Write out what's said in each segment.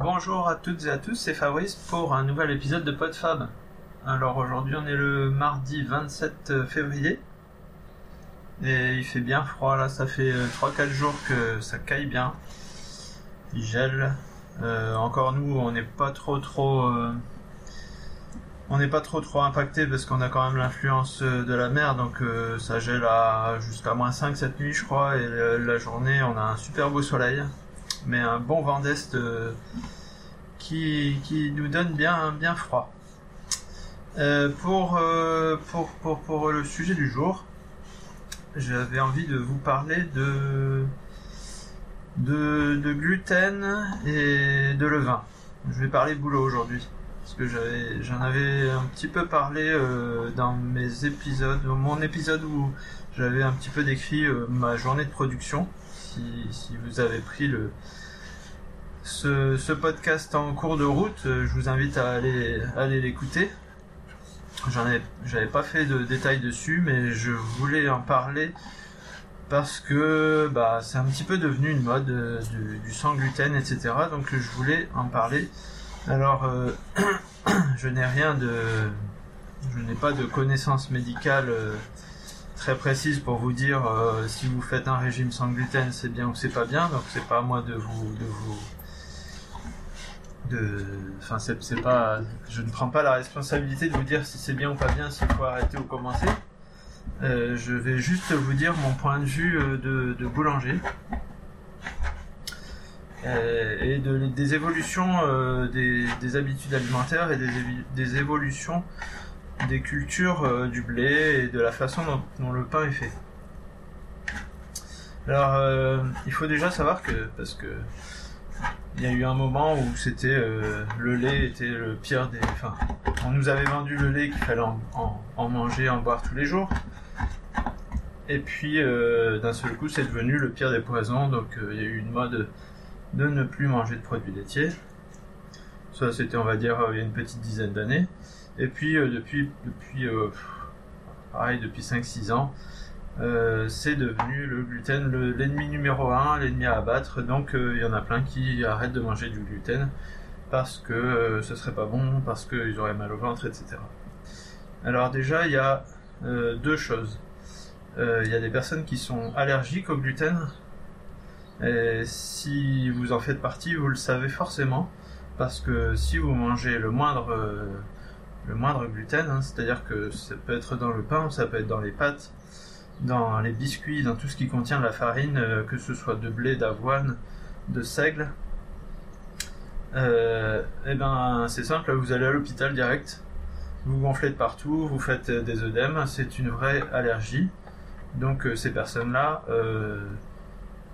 Bonjour à toutes et à tous, c'est Fabrice pour un nouvel épisode de PodFab. Alors aujourd'hui on est le mardi 27 février et il fait bien froid là, ça fait 3-4 jours que ça caille bien. Il gèle. Euh, encore nous on n'est pas trop trop euh, on n'est pas trop trop impacté parce qu'on a quand même l'influence de la mer donc euh, ça gèle jusqu'à moins 5 cette nuit je crois et la journée on a un super beau soleil mais un bon vent d'est qui, qui nous donne bien bien froid. pour, pour, pour, pour le sujet du jour, j'avais envie de vous parler de, de, gluten et de levain. Je vais parler boulot aujourd'hui. Parce que j'en avais un petit peu parlé euh, dans mes épisodes, mon épisode où j'avais un petit peu décrit euh, ma journée de production. Si, vous avez pris le, ce, podcast en cours de route, euh, je vous invite à aller, aller l'écouter. J'en ai, j'avais pas fait de détails dessus, mais je voulais en parler parce que bah, c'est un petit peu devenu une mode euh, du, sans gluten, etc. Donc je voulais en parler. Alors, euh, je n'ai rien de, je n'ai pas de connaissances médicales très précises pour vous dire si vous faites un régime sans gluten, c'est bien ou c'est pas bien. Donc c'est pas à moi de vous, de vous de, enfin c'est pas, je ne prends pas la responsabilité de vous dire si c'est bien ou pas bien, s'il faut arrêter ou commencer. Euh, je vais juste vous dire mon point de vue euh, de, boulanger euh, et de, des évolutions des, habitudes alimentaires et des, évolutions des cultures du blé et de la façon dont le pain est fait. Alors, il faut déjà savoir que, parce que il y a eu un moment où c'était euh, le lait était le pire des. Enfin, on nous avait vendu le lait qu'il fallait en, manger, en boire tous les jours. Et puis euh, d'un seul coup, c'est devenu le pire des poisons. Donc euh, il y a eu une mode de ne plus manger de produits laitiers. Ça, c'était, on va dire, il y a une petite dizaine d'années. Et puis depuis, depuis, pareil, depuis 5-6 ans, euh, c'est devenu le gluten l'ennemi numéro un, l'ennemi à abattre. Donc euh, il y en a plein qui arrêtent de manger du gluten parce que euh, ce serait pas bon, parce qu'ils auraient mal au ventre, etc. Alors déjà il y a deux choses. Il y a des personnes qui sont allergiques au gluten. Et si vous en faites partie, vous le savez forcément, parce que si vous mangez le moindre le moindre gluten, hein, c'est-à-dire que ça peut être dans le pain, ça peut être dans les pâtes, dans les biscuits, dans tout ce qui contient de la farine, euh, que ce soit de blé, d'avoine, de seigle, euh, eh ben c'est simple, vous allez à l'hôpital direct, vous gonflez de partout, vous faites des œdèmes, c'est une vraie allergie. Donc euh, ces personnes-là,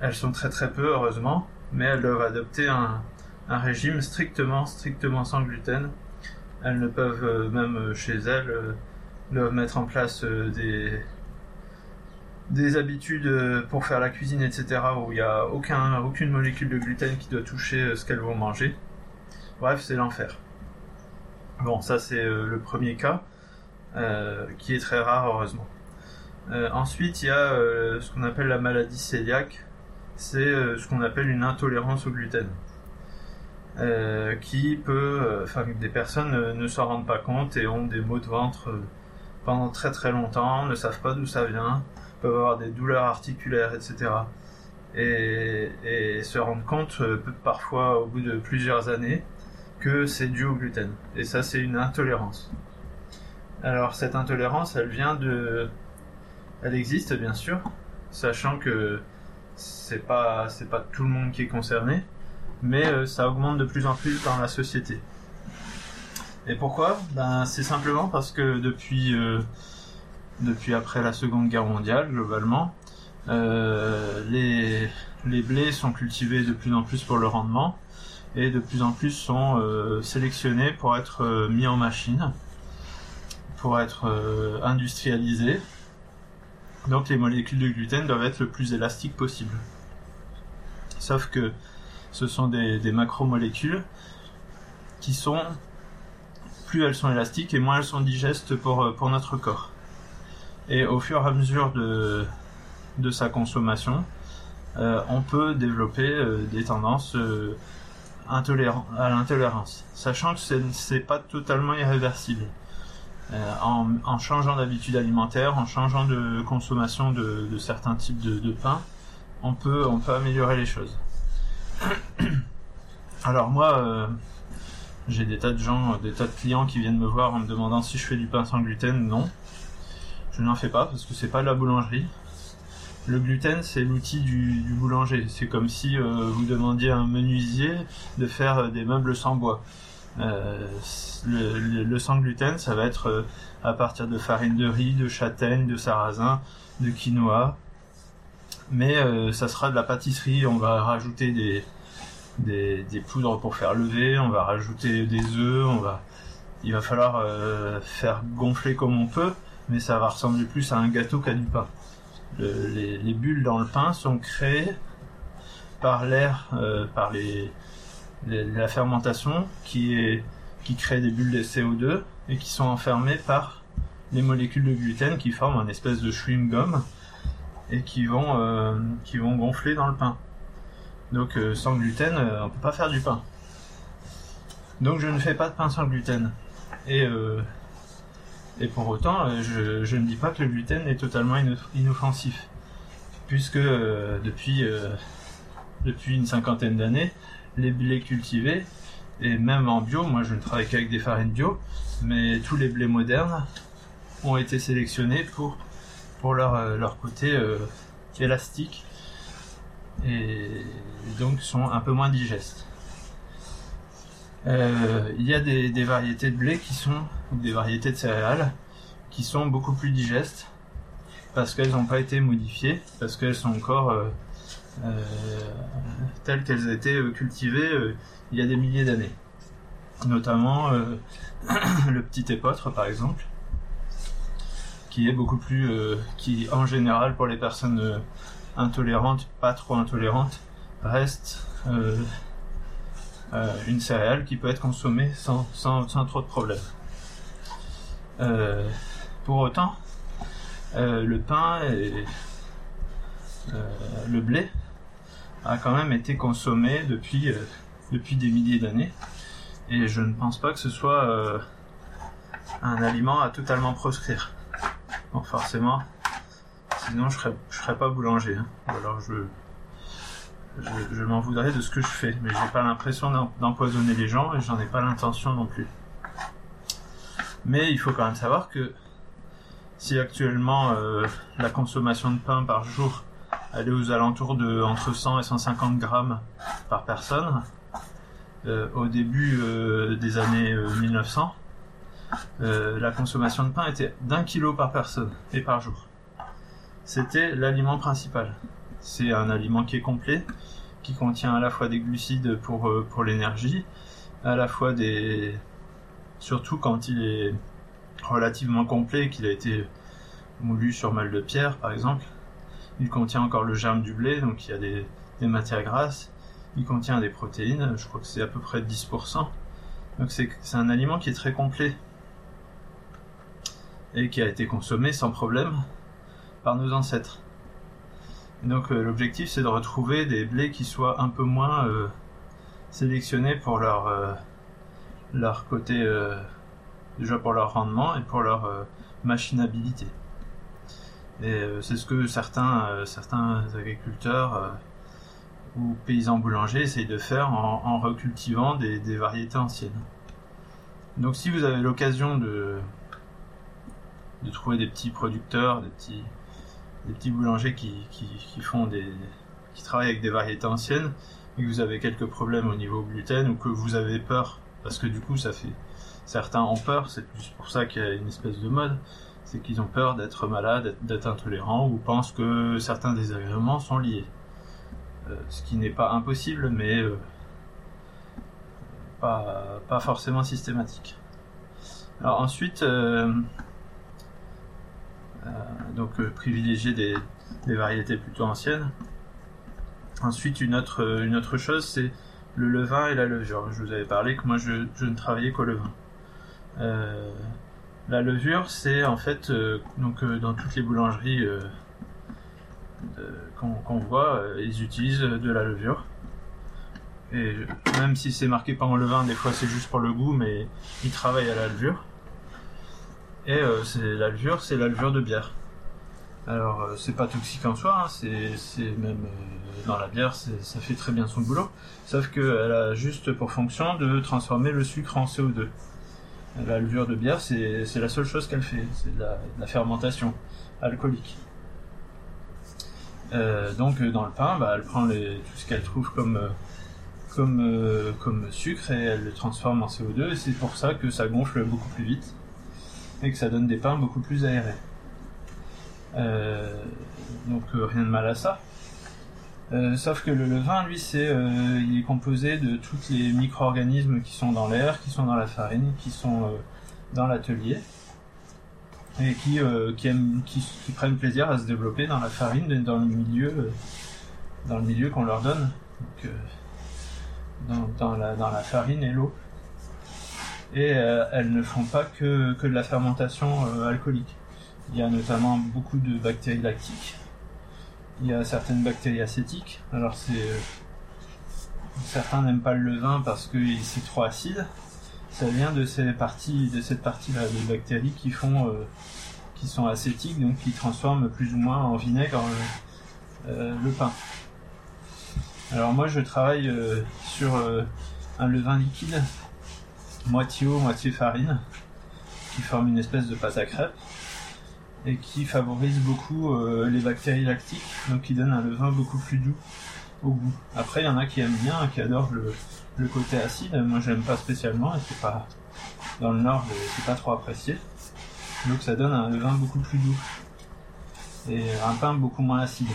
elles sont très très peu heureusement, mais elles doivent adopter un régime strictement strictement sans gluten. Elles ne peuvent même chez elles doivent mettre en place des des habitudes euh, pour faire la cuisine, etc., où il n'y a aucun, aucune molécule de gluten qui doit toucher euh, ce qu'elles vont manger. Bref, c'est l'enfer. Bon, ça c'est euh, le premier cas, qui est très rare heureusement. ensuite, il y a ce qu'on appelle la maladie cœliaque, c'est ce qu'on appelle une intolérance au gluten. Qui peut, enfin, des personnes ne s'en rendent pas compte et ont des maux de ventre pendant très très longtemps, ne savent pas d'où ça vient, peuvent avoir des douleurs articulaires, etc. Et, se rendre compte euh, parfois au bout de plusieurs années que c'est dû au gluten. Et ça, c'est une intolérance. Alors cette intolérance, elle vient de, elle existe bien sûr, sachant que c'est pas c'est pas tout le monde qui est concerné, mais euh, ça augmente de plus en plus dans la société. Et pourquoi? Ben c'est simplement parce que depuis euh, depuis après la Seconde Guerre mondiale, globalement. Euh, les, les blés sont cultivés de plus en plus pour le rendement et de plus en plus sont sélectionnés pour être mis en machine, pour être industrialisés. Donc les molécules de gluten doivent être le plus élastiques possible. Sauf que ce sont des, macromolécules qui sont plus elles sont élastiques et moins elles sont digestes pour, pour notre corps. Et au fur et à mesure de, de sa consommation, euh, on peut développer euh, des tendances euh, à l'intolérance, sachant que c'est pas totalement irréversible. Euh, en, changeant d'habitude alimentaire, en changeant de consommation de, certains types de, pain, on peut, on peut améliorer les choses. Alors moi, euh, j'ai des tas de gens, des tas de clients qui viennent me voir en me demandant si je fais du pain sans gluten. Non, je n'en fais pas parce que c'est pas la boulangerie. Le gluten, c'est l'outil du, boulanger. C'est comme si euh, vous demandiez à un menuisier de faire euh, des meubles sans bois. Euh, le, sans gluten, ça va être à partir de farine de riz, de châtaigne, de sarrasin, de quinoa. Mais ça sera de la pâtisserie. On va rajouter des, poudres pour faire lever. On va rajouter des œufs. On va, il va falloir faire gonfler comme on peut, mais ça va ressembler plus à un gâteau qu'à du pain les, bulles dans le pain sont créées par l'air, euh, par les, la fermentation qui, est, qui crée des bulles de CO2 et qui sont enfermées par les molécules de gluten qui forment un espèce de chewing-gum et qui vont, euh, qui vont gonfler dans le pain. Donc euh, sans gluten, on peut pas faire du pain. Donc je ne fais pas de pain sans gluten. Et et pour autant, euh, je, ne dis pas que le gluten est totalement inoffensif, puisque euh, depuis, euh, depuis une cinquantaine d'années, les blés cultivés, et même en bio, moi je ne travaille qu'avec des farines bio, mais tous les blés modernes ont été sélectionnés pour, pour leur, leur côté élastique et donc sont un peu moins digestes. Euh, il y a des, variétés de blé qui sont, des variétés de céréales, qui sont beaucoup plus digestes, parce qu'elles n'ont pas été modifiées, parce qu'elles sont encore euh, euh, telles qu'elles ont été cultivées il y a des milliers d'années. Notamment le petit épeautre par exemple, qui est beaucoup plus, qui en général pour les personnes intolérantes, pas trop intolérantes, reste euh, une céréale qui peut être consommée sans, sans, sans trop de problèmes. Euh, pour autant, euh, le pain et le blé a quand même été consommé depuis, depuis des milliers d'années. Et je ne pense pas que ce soit un aliment à totalement proscrire. Donc forcément, sinon je serais, serais pas boulanger. Hein. Ou alors je, m'en voudrais de ce que je fais, mais j'ai pas l'impression d'empoisonner les gens et j'en ai pas l'intention non plus. Mais il faut quand même savoir que si actuellement euh, la consommation de pain par jour est aux alentours de entre 100 et 150 grammes par personne, euh, au début euh, des années 1900, la consommation de pain était d'un kilo par personne et par jour. C'était l'aliment principal. C'est un aliment qui est complet, qui contient à la fois des glucides pour, euh, pour l'énergie, à la fois des... Surtout quand il est relativement complet, qu'il a été moulu sur mal de pierre par exemple. Il contient encore le germe du blé, donc il y a des, des matières grasses. Il contient des protéines, je crois que c'est à peu près 10%. Donc c'est un aliment qui est très complet et qui a été consommé sans problème par nos ancêtres. Donc euh, l'objectif c'est de retrouver des blés qui soient un peu moins euh, sélectionnés pour leur euh, leur côté déjà pour leur rendement et pour leur machinabilité. Et c'est ce que certains certains agriculteurs ou paysans boulangers essayent de faire en, recultivant des, variétés anciennes. Donc si vous avez l'occasion de de trouver des petits producteurs, des petits des petits boulangers qui, qui, font des, qui travaillent avec des variétés anciennes et que vous avez quelques problèmes au niveau gluten ou que vous avez peur, parce que du coup ça fait, certains ont peur, c'est plus pour ça qu'il y a une espèce de mode, c'est qu'ils ont peur d'être malades, d'être intolérants ou pensent que certains désagréments sont liés. Euh, ce qui n'est pas impossible, mais euh, pas, pas forcément systématique. Alors ensuite, euh, donc euh, privilégier des, variétés plutôt anciennes. Ensuite, une autre, euh, une autre chose, c'est le levain et la levure. Je vous avais parlé que moi, je, ne travaillais qu'au levain. la levure, c'est en fait, donc dans toutes les boulangeries qu'on voit, ils utilisent de la levure. Et même si c'est marqué pain au levain, des fois c'est juste pour le goût, mais il travaille à la levure. Et euh, c'est la levure, c'est la levure de bière. Alors euh, c'est pas toxique en soi, hein, c'est même euh, dans la bière, ça fait très bien son boulot. Sauf qu'elle a juste pour fonction de transformer le sucre en CO2. La levure de bière, c'est la seule chose qu'elle fait, c'est de la, fermentation alcoolique. Euh, donc euh, dans le pain, bah, elle prend tout ce qu'elle trouve comme comme sucre et elle le transforme en CO2 et c'est pour ça que ça gonfle beaucoup plus vite et que ça donne des pains beaucoup plus aérés. Euh, donc euh, rien de mal à ça. Euh, sauf que le levain, lui, c'est, il est composé de tous les micro-organismes qui sont dans l'air, qui sont dans la farine, qui sont dans l'atelier, et qui, aiment, qui, prennent plaisir à se développer dans la farine, dans le milieu, dans le milieu qu'on leur donne, dans la farine et l'eau. Et euh, elles ne font pas que, que de la fermentation euh, alcoolique. Il y a notamment beaucoup de bactéries lactiques. Il y a certaines bactéries acétiques. Alors c'est euh, certains n'aiment pas le levain parce que c'est trop acide. Ça vient de de cette partie-là des bactéries qui font, qui sont acétiques, donc qui transforment plus ou moins en vinaigre le pain. Alors moi je travaille sur un levain liquide, moitié eau, moitié farine, qui forme une espèce de pâte à crêpes et qui favorise beaucoup euh, les bactéries lactiques, donc qui donne un levain beaucoup plus doux au goût. Après, il y en a qui aiment bien, qui adorent le, côté acide. Moi, j'aime pas spécialement, et c'est pas dans le nord, c'est pas trop apprécié. Donc, ça donne un levain beaucoup plus doux et un pain beaucoup moins acide.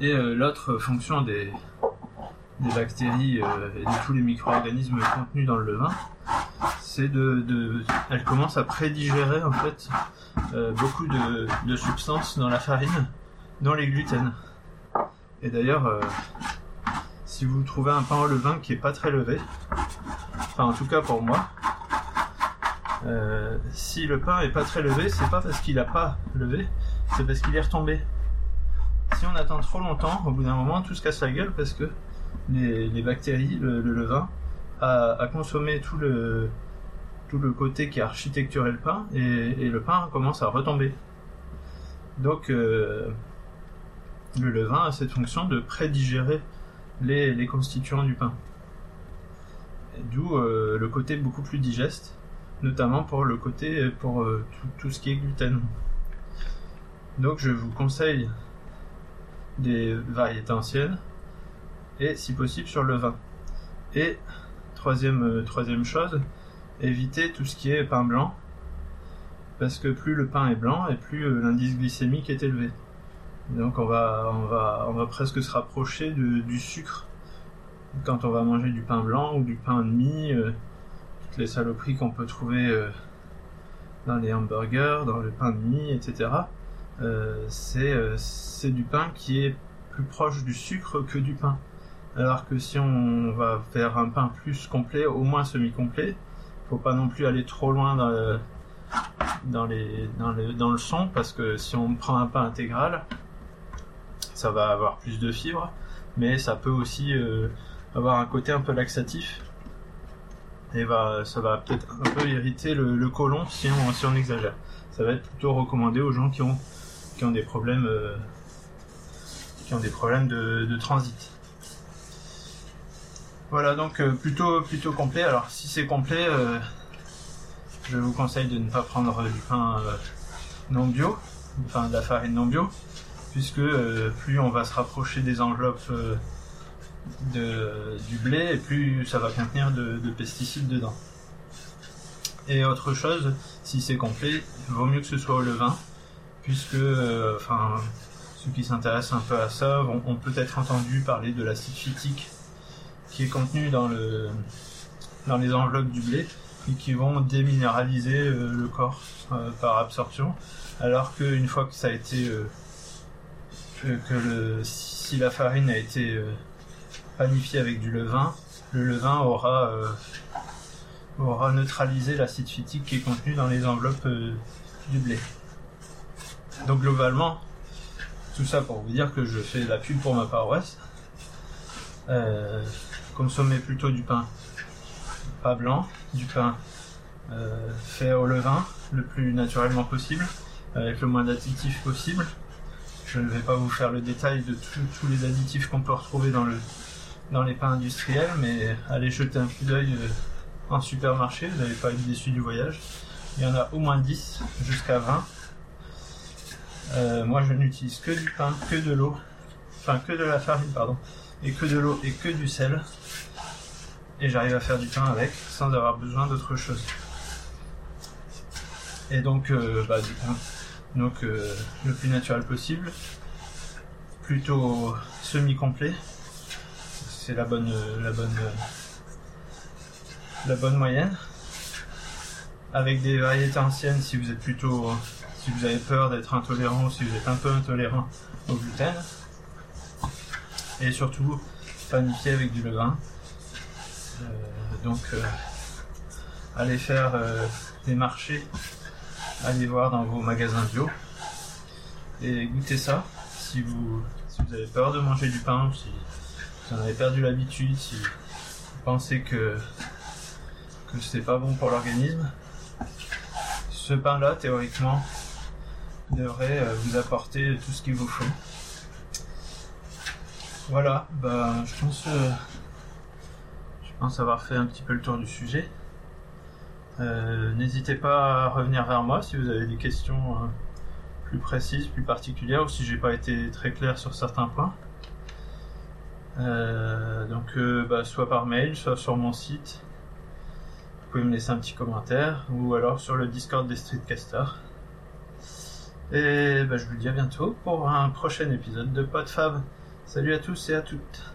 Et euh, l'autre fonction des, des bactéries euh, et de tous les micro-organismes contenus dans le levain, c'est de, elle commence à prédigérer en fait euh, beaucoup de, de substances dans la farine, dont les gluten. Et d'ailleurs, euh, si vous trouvez un pain au levain qui est pas très levé, enfin en tout cas pour moi, si le pain est pas très levé, c'est pas parce qu'il a pas levé, c'est parce qu'il est retombé. Si on attend trop longtemps, au bout d'un moment, tout se casse la gueule parce que les, bactéries, le, le levain, a consommé tout le, côté qui a architecturé le pain et, le pain commence à retomber. Donc euh, le levain a cette fonction de prédigérer les, constituants du pain. D'où euh, le côté beaucoup plus digeste, notamment pour le côté pour euh, tout, tout ce qui est gluten. Donc je vous conseille des variétés anciennes et si possible sur le vin. Et troisième, euh, troisième chose, éviter tout ce qui est pain blanc parce que plus le pain est blanc et plus euh, l'indice glycémique est élevé. Donc on va, on va, on va presque se rapprocher de- du sucre quand on va manger du pain blanc ou du pain de mie, euh, toutes les saloperies qu'on peut trouver dans les hamburgers, dans le pain de mie, etc. C'est du pain qui est plus proche du sucre que du pain. Alors que si on va faire un pain plus complet, au moins semi-complet, faut pas non plus aller trop loin dans le, dans son, parce que si on prend un pain intégral, ça va avoir plus de fibres, mais ça peut aussi euh, avoir un côté un peu laxatif, et ça va peut-être un peu irriter le, le côlon si on, si exagère. Ça va être plutôt recommandé aux gens qui ont, des problèmes, euh, qui ont des problèmes de transit. Voilà, donc euh, plutôt plutôt complet. Alors si c'est complet, euh, je vous conseille de ne pas prendre du pain euh, non bio, enfin de la farine non bio, puisque plus on va se rapprocher des enveloppes du blé, et plus ça va contenir de, de pesticides dedans. Et autre chose, si c'est complet, vaut mieux que ce soit au levain, puisque enfin ceux qui s'intéressent un peu à ça ont peut-être entendu parler de l'acide phytique qui est contenu dans le dans les enveloppes du blé et qui vont déminéraliser euh, le corps euh, par absorption. Alors qu'une fois que ça a été euh, que, le si la farine a été panifiée avec du levain le levain aura aura neutralisé l'acide phytique qui est contenu dans les enveloppes du blé. Donc globalement tout ça pour vous dire que je fais la pub pour ma paroisse Consommez plutôt du pain pas blanc, du pain euh, fait au levain le plus naturellement possible, avec le moins d'additifs possible. Je ne vais pas vous faire le détail de tous les additifs qu'on peut retrouver dans les pains industriels, mais allez jeter un coup d'œil euh, en supermarché, vous n'allez pas être déçu du voyage. Il y en a au moins 10 jusqu'à 20. Euh, moi je n'utilise que du pain, que de l'eau, enfin que de la farine, pardon, et que de l'eau et que du sel. Et j'arrive à faire du pain avec sans avoir besoin d'autre chose. Et donc, euh, bah, du pain, donc euh, le plus naturel possible, plutôt semi-complet. C'est la bonne, la bonne, la bonne moyenne. Avec des variétés anciennes, si vous êtes plutôt, si vous avez peur d'être intolérant ou si vous êtes un peu intolérant au gluten. Et surtout, panifier avec du levain. Euh, donc, allez faire des marchés allez voir dans vos magasins bio et goûtez ça si vous, si vous avez peur de manger du pain, si vous en avez perdu l'habitude, si vous pensez que, que c'est pas bon pour l'organisme. Ce pain-là, théoriquement, devrait euh, vous apporter tout ce qu'il vous faut. Voilà, bah, je pense, euh, je pense avoir fait un petit peu le tour du sujet. Euh, n'hésitez pas à revenir vers moi si vous avez des questions euh, plus précises, plus particulières, ou si j'ai pas été très clair sur certains points. Donc, bah, soit par mail, soit sur mon site. Vous pouvez me laisser un petit commentaire, ou alors sur le Discord des Streetcasters. Et bah, je vous dis à bientôt pour un prochain épisode de PodFab. Salut à tous et à toutes.